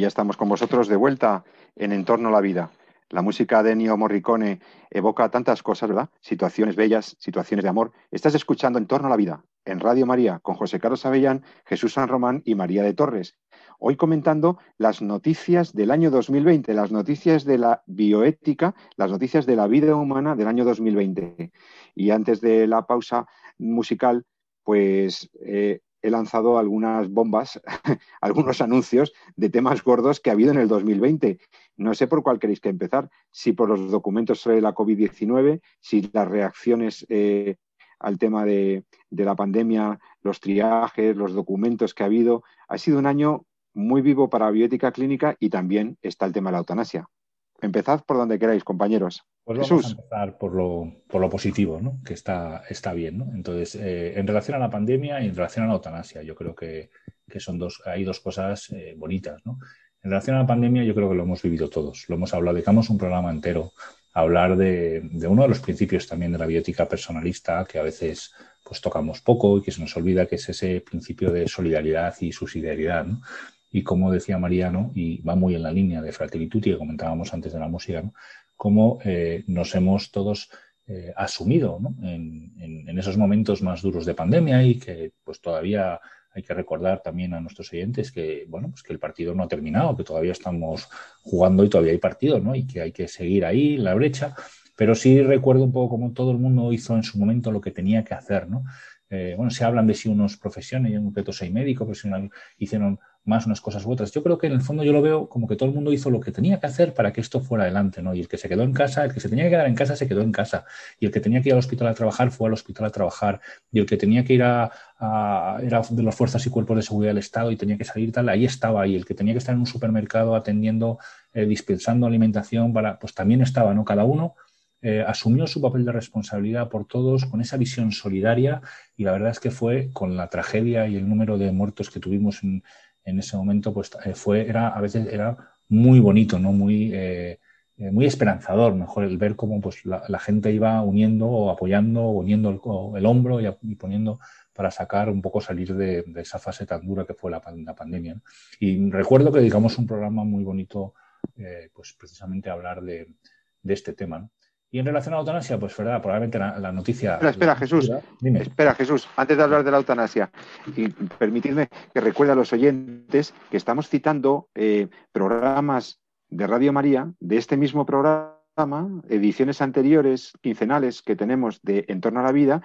Ya estamos con vosotros de vuelta en Entorno a la Vida. La música de Ennio Morricone evoca tantas cosas, ¿verdad? Situaciones bellas, situaciones de amor. Estás escuchando En torno a la vida en Radio María con José Carlos Avellán, Jesús San Román y María de Torres. Hoy comentando las noticias del año 2020, las noticias de la bioética, las noticias de la vida humana del año 2020. Y antes de la pausa musical, pues eh, he lanzado algunas bombas, algunos anuncios de temas gordos que ha habido en el 2020. No sé por cuál queréis que empezar, si por los documentos sobre la COVID-19, si las reacciones eh, al tema de, la pandemia, los triajes, los documentos que ha habido. Ha sido un año muy vivo para la bioética clínica y también está el tema de la eutanasia. Empezad por donde queráis, compañeros. Pues vamos a empezar por lo, por lo positivo, ¿no? que está, está bien. ¿no? Entonces, eh, en relación a la pandemia y en relación a la eutanasia, yo creo que, que son dos, hay dos cosas eh, bonitas. ¿no? En relación a la pandemia, yo creo que lo hemos vivido todos. Lo hemos hablado, dedicamos un programa entero a hablar de, de uno de los principios también de la biótica personalista que a veces pues tocamos poco y que se nos olvida, que es ese principio de solidaridad y subsidiariedad. ¿no? y como decía Mariano, y va muy en la línea de Fratelli que comentábamos antes de la música, ¿no? Cómo eh, nos hemos todos eh, asumido en, esos momentos más duros de pandemia y que pues todavía hay que recordar también a nuestros oyentes que, bueno, pues que el partido no ha terminado, que todavía estamos jugando y todavía hay partido, ¿no? Y que hay que seguir ahí la brecha. Pero sí recuerdo un poco como todo el mundo hizo en su momento lo que tenía que hacer, ¿no? Eh, bueno, se hablan de si unos profesiones, yo en concreto soy médico, profesional, hicieron más unas cosas u otras. Yo creo que en el fondo yo lo veo como que todo el mundo hizo lo que tenía que hacer para que esto fuera adelante, ¿no? Y el que se quedó en casa, el que se tenía que quedar en casa, se quedó en casa. Y el que tenía que ir al hospital a trabajar, fue al hospital a trabajar. Y el que tenía que ir a, era de las fuerzas y cuerpos de seguridad del Estado y tenía que salir tal, ahí estaba. Y el que tenía que estar en un supermercado atendiendo, eh, dispensando alimentación, pues también estaba, ¿no? Cada uno eh, asumió su papel de responsabilidad por todos con esa visión solidaria y la verdad es que fue con la tragedia y el número de muertos que tuvimos en, ese momento, pues eh, fue, era, a veces era muy bonito, ¿no? Muy, eh, muy esperanzador, mejor el ver cómo pues, la, gente iba uniendo o apoyando, uniendo el, hombro y, poniendo para sacar un poco salir de, esa fase tan dura que fue la, pandemia. Y recuerdo que dedicamos un programa muy bonito, pues precisamente hablar de, de este tema. ¿no? Y en relación a la eutanasia, pues verdad, probablemente la, noticia. Espera, espera, Jesús. Espera, Jesús, antes de hablar de la eutanasia, y permitidme que recuerde a los oyentes que estamos citando eh, programas de Radio María, de este mismo programa, ediciones anteriores, quincenales que tenemos de En torno a la vida,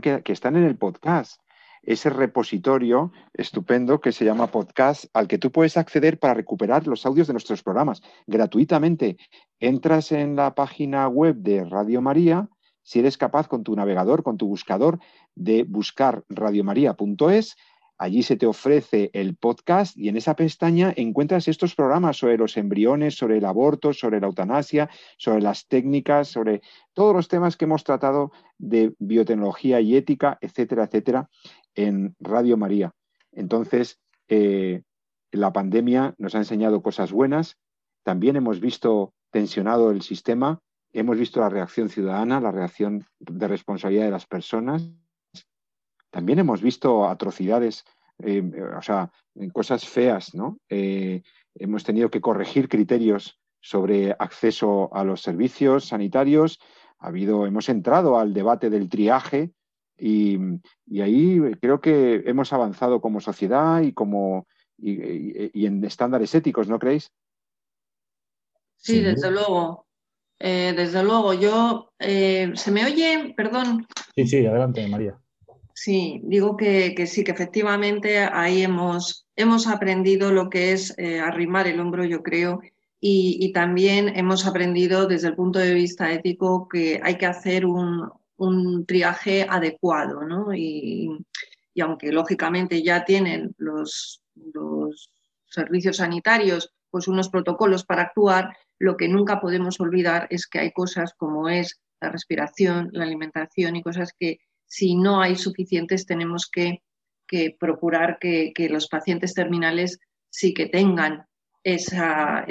que, que están en el podcast ese repositorio estupendo que se llama podcast al que tú puedes acceder para recuperar los audios de nuestros programas gratuitamente. Entras en la página web de Radio María, si eres capaz con tu navegador, con tu buscador, de buscar radiomaria.es. Allí se te ofrece el podcast y en esa pestaña encuentras estos programas sobre los embriones, sobre el aborto, sobre la eutanasia, sobre las técnicas, sobre todos los temas que hemos tratado de biotecnología y ética, etcétera, etcétera en Radio María. Entonces, eh, la pandemia nos ha enseñado cosas buenas, también hemos visto tensionado el sistema, hemos visto la reacción ciudadana, la reacción de responsabilidad de las personas, también hemos visto atrocidades, eh, o sea, cosas feas, ¿no? Eh, hemos tenido que corregir criterios sobre acceso a los servicios sanitarios. Ha habido, hemos entrado al debate del triaje, y, ahí creo que hemos avanzado como sociedad y, como, y, en estándares éticos, ¿no creéis? Sí, desde luego. Eh, desde luego, yo. Eh, ¿Se me oye? Perdón. Sí, sí, adelante, María. Sí, digo que, sí, que efectivamente ahí hemos, hemos aprendido lo que es eh, arrimar el hombro, yo creo, y, también hemos aprendido desde el punto de vista ético que hay que hacer un, un triaje adecuado, ¿no? Y, aunque lógicamente ya tienen los, servicios sanitarios pues unos protocolos para actuar, lo que nunca podemos olvidar es que hay cosas como es la respiración, la alimentación y cosas que si no hay suficientes tenemos que, procurar que, que, los pacientes terminales sí que tengan esa,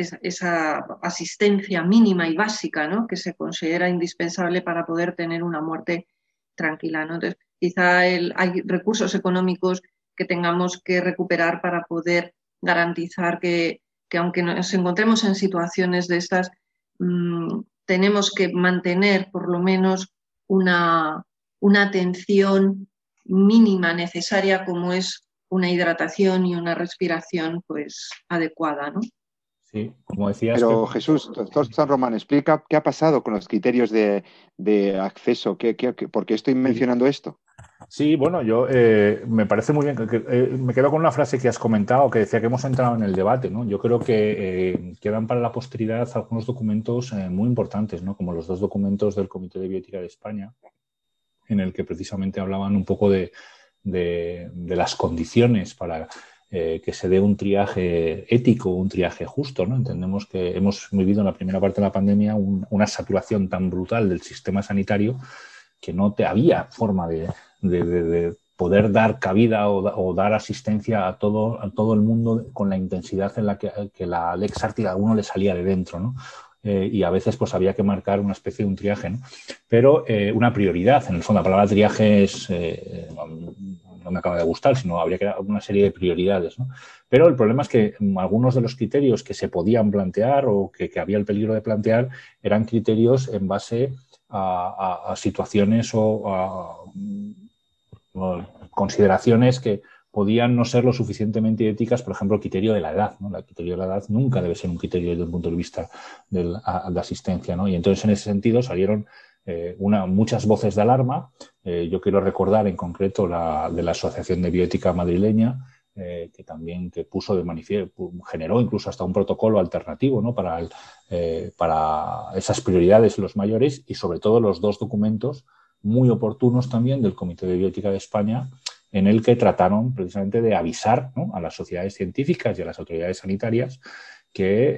asistencia mínima y básica ¿no? que se considera indispensable para poder tener una muerte tranquila. ¿no? Entonces, quizá hay recursos económicos que tengamos que recuperar para poder garantizar que, aunque nos encontremos en situaciones de estas, mm, tenemos que mantener por lo menos una, una atención mínima necesaria como es una hidratación y una respiración pues adecuada, ¿no? Sí, como decías. Pero Jesús, doctor San Román, explica qué ha pasado con los criterios de, acceso, ¿Qué, por qué estoy mencionando esto? Sí, bueno, yo eh, me parece muy bien. Que, eh, me quedo con una frase que has comentado que decía que hemos entrado en el debate, ¿no? Yo creo que eh, quedan para la posteridad algunos documentos muy importantes, ¿no? Como los dos documentos del Comité de Bioética de España, en el que precisamente hablaban un poco de, de, las condiciones para eh, que se dé un triaje ético, un triaje justo. ¿no? Entendemos que hemos vivido en la primera parte de la pandemia una saturación tan brutal del sistema sanitario que no te había forma de, poder dar cabida o, dar asistencia a todo, a todo el mundo con la intensidad en la que, la Lex Ártica a uno le salía de dentro. ¿no? Eh, y a veces pues había que marcar una especie de un triaje, ¿no? pero eh, una prioridad. En el fondo, la palabra triaje es, eh, no me acaba de gustar, sino habría que dar una serie de prioridades. ¿no? Pero el problema es que algunos de los criterios que se podían plantear o que, había el peligro de plantear eran criterios en base a, situaciones o a, consideraciones que podían no ser lo suficientemente éticas, por ejemplo, el criterio de la edad. ¿no? El criterio de la edad nunca debe ser un criterio desde el punto de vista de la, asistencia. ¿no? Y entonces, en ese sentido, salieron eh, muchas voces de alarma. Eh, yo quiero recordar en concreto la de la Asociación de Bioética Madrileña, eh, que también que puso de manifiesto, generó incluso hasta un protocolo alternativo ¿no? para, para esas prioridades los mayores y sobre todo los dos documentos muy oportunos también del Comité de Bioética de España en el que trataron precisamente de avisar a las sociedades científicas y a las autoridades sanitarias que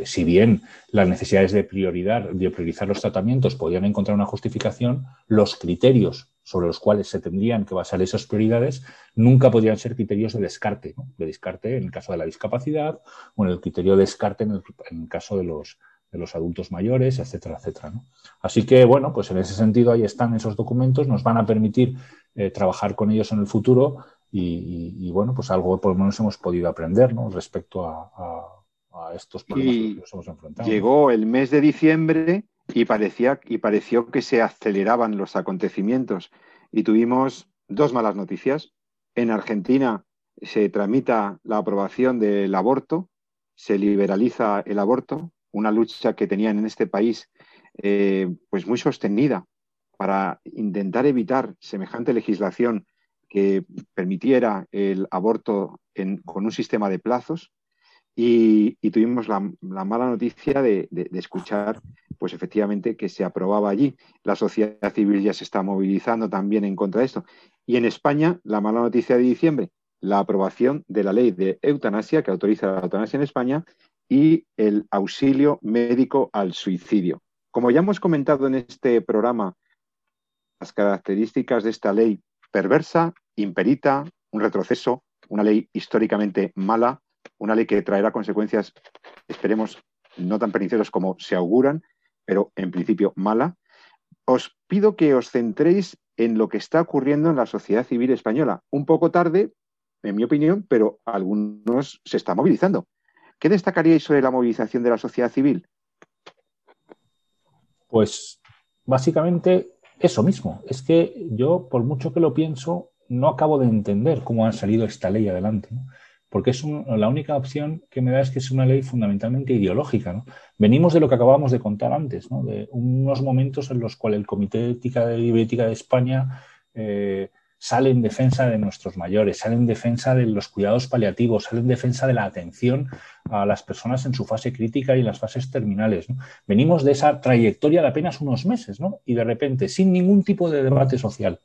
eh, si bien las necesidades de priorizar los tratamientos podían encontrar una justificación, los criterios sobre los cuales se tendrían que basar esas prioridades nunca podrían ser criterios de descarte, de descarte en el caso de la discapacidad o en el criterio de descarte en el, caso de los, de los adultos mayores, etcétera, etcétera. Así que, bueno, pues en ese sentido ahí están esos documentos, nos van a permitir eh, trabajar con ellos en el futuro y, bueno, pues algo por lo menos hemos podido aprender respecto a, estos problemas que nos hemos enfrentado. Llegó el mes de diciembre y, parecía, y pareció que se aceleraban los acontecimientos y tuvimos dos malas noticias. En Argentina se tramita la aprobación del aborto, se liberaliza el aborto, una lucha que tenían en este país eh, pues muy sostenida para intentar evitar semejante legislación que permitiera el aborto con un sistema de plazos y, tuvimos la, mala noticia de, escuchar, pues efectivamente, que se aprobaba allí. La sociedad civil ya se está movilizando también en contra de esto. Y en España, la mala noticia de diciembre, la aprobación de la ley de eutanasia que autoriza la eutanasia en España y el auxilio médico al suicidio. Como ya hemos comentado en este programa las características de esta ley perversa, imperita, un retroceso, una ley históricamente mala, una ley que traerá consecuencias, esperemos, no tan perniciosas como se auguran, pero en principio mala. Os pido que os centréis en lo que está ocurriendo en la sociedad civil española. Un poco tarde, en mi opinión, pero algunos se están movilizando. ¿Qué destacaríais sobre la movilización de la sociedad civil? Pues básicamente eso mismo. Es que yo, por mucho que lo pienso, no acabo de entender cómo ha salido esta ley adelante. Porque es la única opción que me da es que es una ley fundamentalmente ideológica. Venimos de lo que acabábamos de contar antes, de unos momentos en los cuales el Comité de Ética de España eh, sale en defensa de nuestros mayores, sale en defensa de los cuidados paliativos, sale en defensa de la atención a las personas en su fase crítica y en las fases terminales. Venimos de esa trayectoria de apenas unos meses ¿no? y de repente, sin ningún tipo de debate social,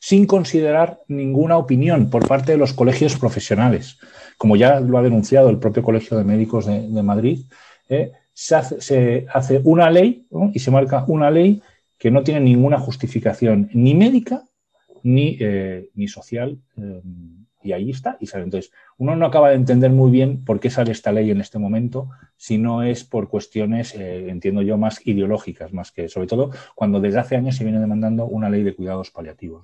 sin considerar ninguna opinión por parte de los colegios profesionales, como ya lo ha denunciado el propio Colegio de Médicos de, Madrid, ¿eh? se, hace, una ley y se marca una ley que no tiene ninguna justificación ni médica ni, eh, ni social. Eh, y ahí está, y sale. Entonces, uno no acaba de entender muy bien por qué sale esta ley en este momento, si no es por cuestiones, eh, entiendo yo, más ideológicas, más que, sobre todo, cuando desde hace años se viene demandando una ley de cuidados paliativos.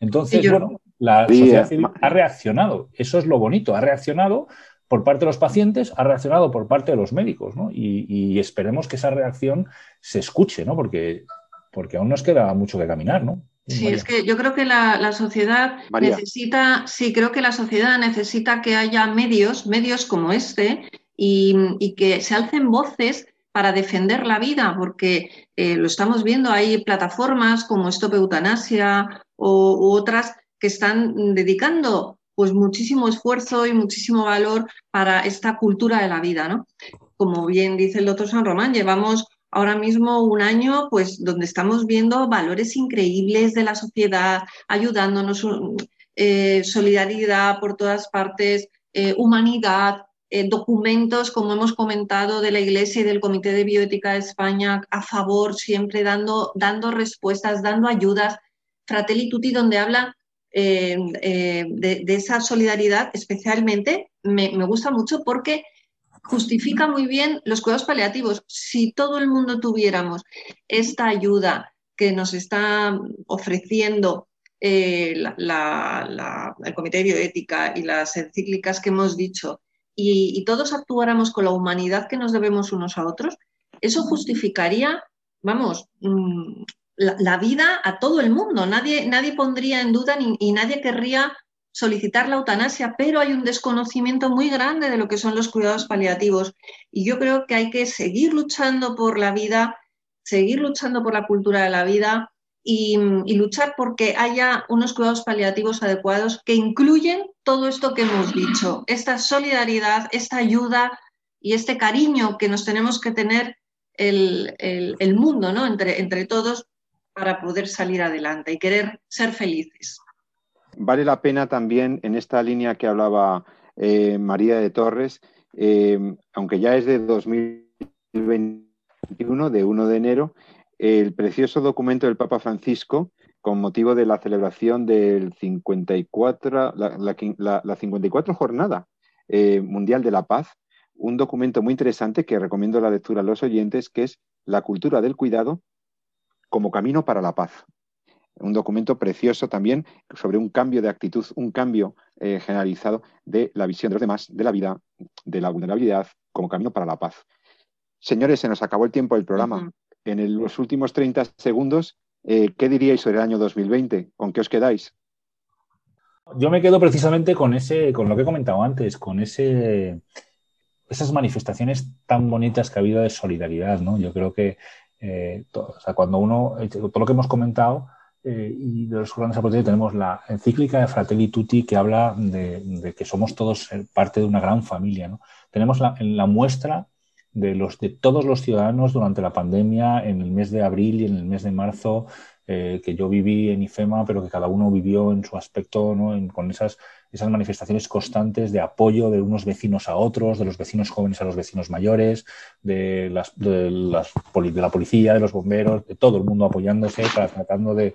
Entonces, bueno, la sociedad civil ha reaccionado, eso es lo bonito, ha reaccionado por parte de los pacientes, ha reaccionado por parte de los médicos, ¿no? Y, y esperemos que esa reacción se escuche, ¿no? Porque, porque aún nos queda mucho que caminar, ¿no? Sí, es que yo creo que la, sociedad necesita, sí, creo que la sociedad necesita que haya medios, medios como este, y, que se alcen voces para defender la vida, porque eh, lo estamos viendo, hay plataformas como Stop Eutanasia o, u otras que están dedicando pues muchísimo esfuerzo y muchísimo valor para esta cultura de la vida, ¿no? Como bien dice el doctor San Román, llevamos ahora mismo un año pues donde estamos viendo valores increíbles de la sociedad, ayudándonos, eh, solidaridad por todas partes, eh, humanidad, eh, documentos, como hemos comentado, de la Iglesia y del Comité de Bioética de España a favor, siempre dando, dando respuestas, dando ayudas. Fratelli Tutti, donde habla de, esa solidaridad, especialmente, me, me gusta mucho porque justifica muy bien los cuidados paliativos. Si todo el mundo tuviéramos esta ayuda que nos está ofreciendo eh, el Comité de Bioética y las encíclicas que hemos dicho, y, todos actuáramos con la humanidad que nos debemos unos a otros, eso justificaría, vamos, mm, la, vida a todo el mundo. Nadie, nadie pondría en duda y nadie querría solicitar la eutanasia, pero hay un desconocimiento muy grande de lo que son los cuidados paliativos. Y yo creo que hay que seguir luchando por la vida, seguir luchando por la cultura de la vida y, luchar porque haya unos cuidados paliativos adecuados que incluyen todo esto que hemos dicho, esta solidaridad, esta ayuda y este cariño que nos tenemos que tener el, mundo, ¿no? Entre todos para poder salir adelante y querer ser felices. Vale la pena también en esta línea que hablaba eh, María de Torres, eh, aunque ya es de 2021, de 1 de enero, el precioso documento del Papa Francisco con motivo de la celebración del 54, la, la, 54 jornada eh, mundial de la paz, un documento muy interesante que recomiendo la lectura a los oyentes, que es La cultura del cuidado como camino para la paz. Un documento precioso también sobre un cambio de actitud, un cambio eh, generalizado de la visión de los demás, de la vida, de la vulnerabilidad como camino para la paz. Señores, se nos acabó el tiempo del programa. En los últimos 30 segundos, eh, ¿qué diríais sobre el año 2020? ¿Con qué os quedáis? Yo me quedo precisamente con ese, con lo que he comentado antes, con ese, esas manifestaciones tan bonitas que ha habido de solidaridad, ¿no? Yo creo que eh, todo, cuando uno, todo lo que hemos comentado eh, y de los grandes aportes tenemos la encíclica de Fratelli Tutti que habla de, que somos todos parte de una gran familia, ¿no? Tenemos la, la muestra de los de todos los ciudadanos durante la pandemia en el mes de abril y en el mes de marzo eh, que yo viví en IFEMA, pero que cada uno vivió en su aspecto, ¿no? con esas, esas manifestaciones constantes de apoyo de unos vecinos a otros, de los vecinos jóvenes a los vecinos mayores, de, la policía, de los bomberos, de todo el mundo apoyándose tratando de,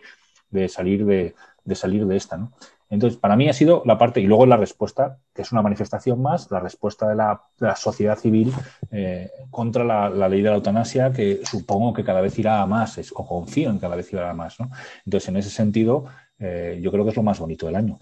de salir de, de salir de esta. ¿no? Entonces, para mí ha sido la parte, y luego la respuesta, que es una manifestación más, la respuesta de la, sociedad civil eh, contra la, ley de la eutanasia, que supongo que cada vez irá a más, es, o confío en que cada vez irá a más. ¿no? Entonces, en ese sentido, eh, yo creo que es lo más bonito del año.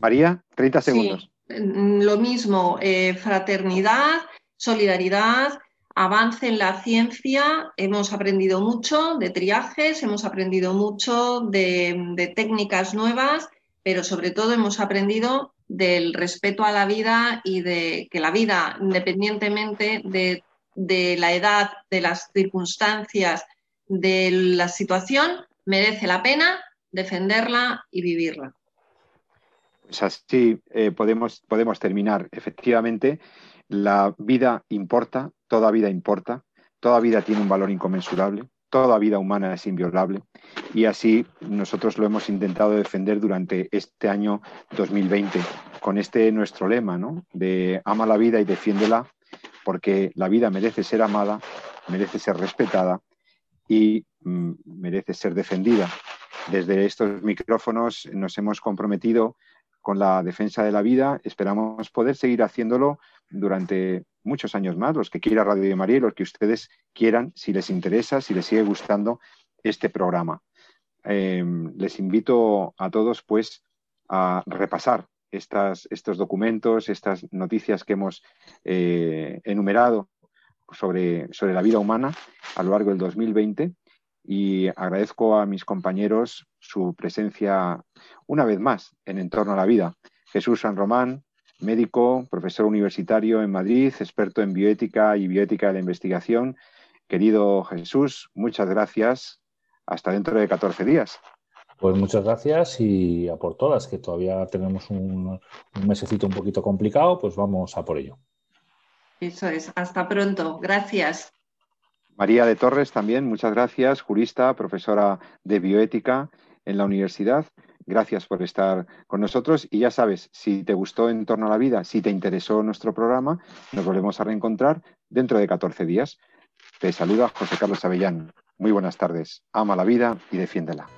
María, 30 segundos. Mm, lo mismo, eh, fraternidad, solidaridad, avance en la ciencia. Hemos aprendido mucho de triajes, hemos aprendido mucho de técnicas nuevas pero sobre todo hemos aprendido del respeto a la vida y de que la vida, independientemente de, la edad, de las circunstancias, de la situación, merece la pena defenderla y vivirla. Pues así eh, podemos, podemos terminar. Efectivamente, la vida importa, toda vida importa, toda vida tiene un valor inconmensurable toda vida humana es inviolable y así nosotros lo hemos intentado defender durante este año 2020 con este nuestro lema, ¿no? De ama la vida y defiéndela porque la vida merece ser amada, merece ser respetada y mm, merece ser defendida. Desde estos micrófonos nos hemos comprometido con la defensa de la vida. Esperamos poder seguir haciéndolo durante muchos años más, los que quiera Radio María y los que ustedes quieran, si les interesa, si les sigue gustando este programa. Eh, les invito a todos, pues, a repasar estas, estos documentos, estas noticias que hemos eh, enumerado sobre, sobre la vida humana a lo largo del 2020 y agradezco a mis compañeros su presencia una vez más en Entorno a la Vida. Jesús San Román, médico, profesor universitario en Madrid, experto en bioética y bioética de la investigación. Querido Jesús, muchas gracias. Hasta dentro de 14 días. Pues muchas gracias y a por todas, que todavía tenemos un, un mesecito un poquito complicado, pues vamos a por ello. Eso es, hasta pronto. Gracias. María de Torres también, muchas gracias, jurista, profesora de bioética en la universidad. Gracias por estar con nosotros y ya sabes, si te gustó En torno a la vida, si te interesó nuestro programa, nos volvemos a reencontrar dentro de 14 días. Te saluda José Carlos Avellán. Muy buenas tardes. Ama la vida y defiéndela.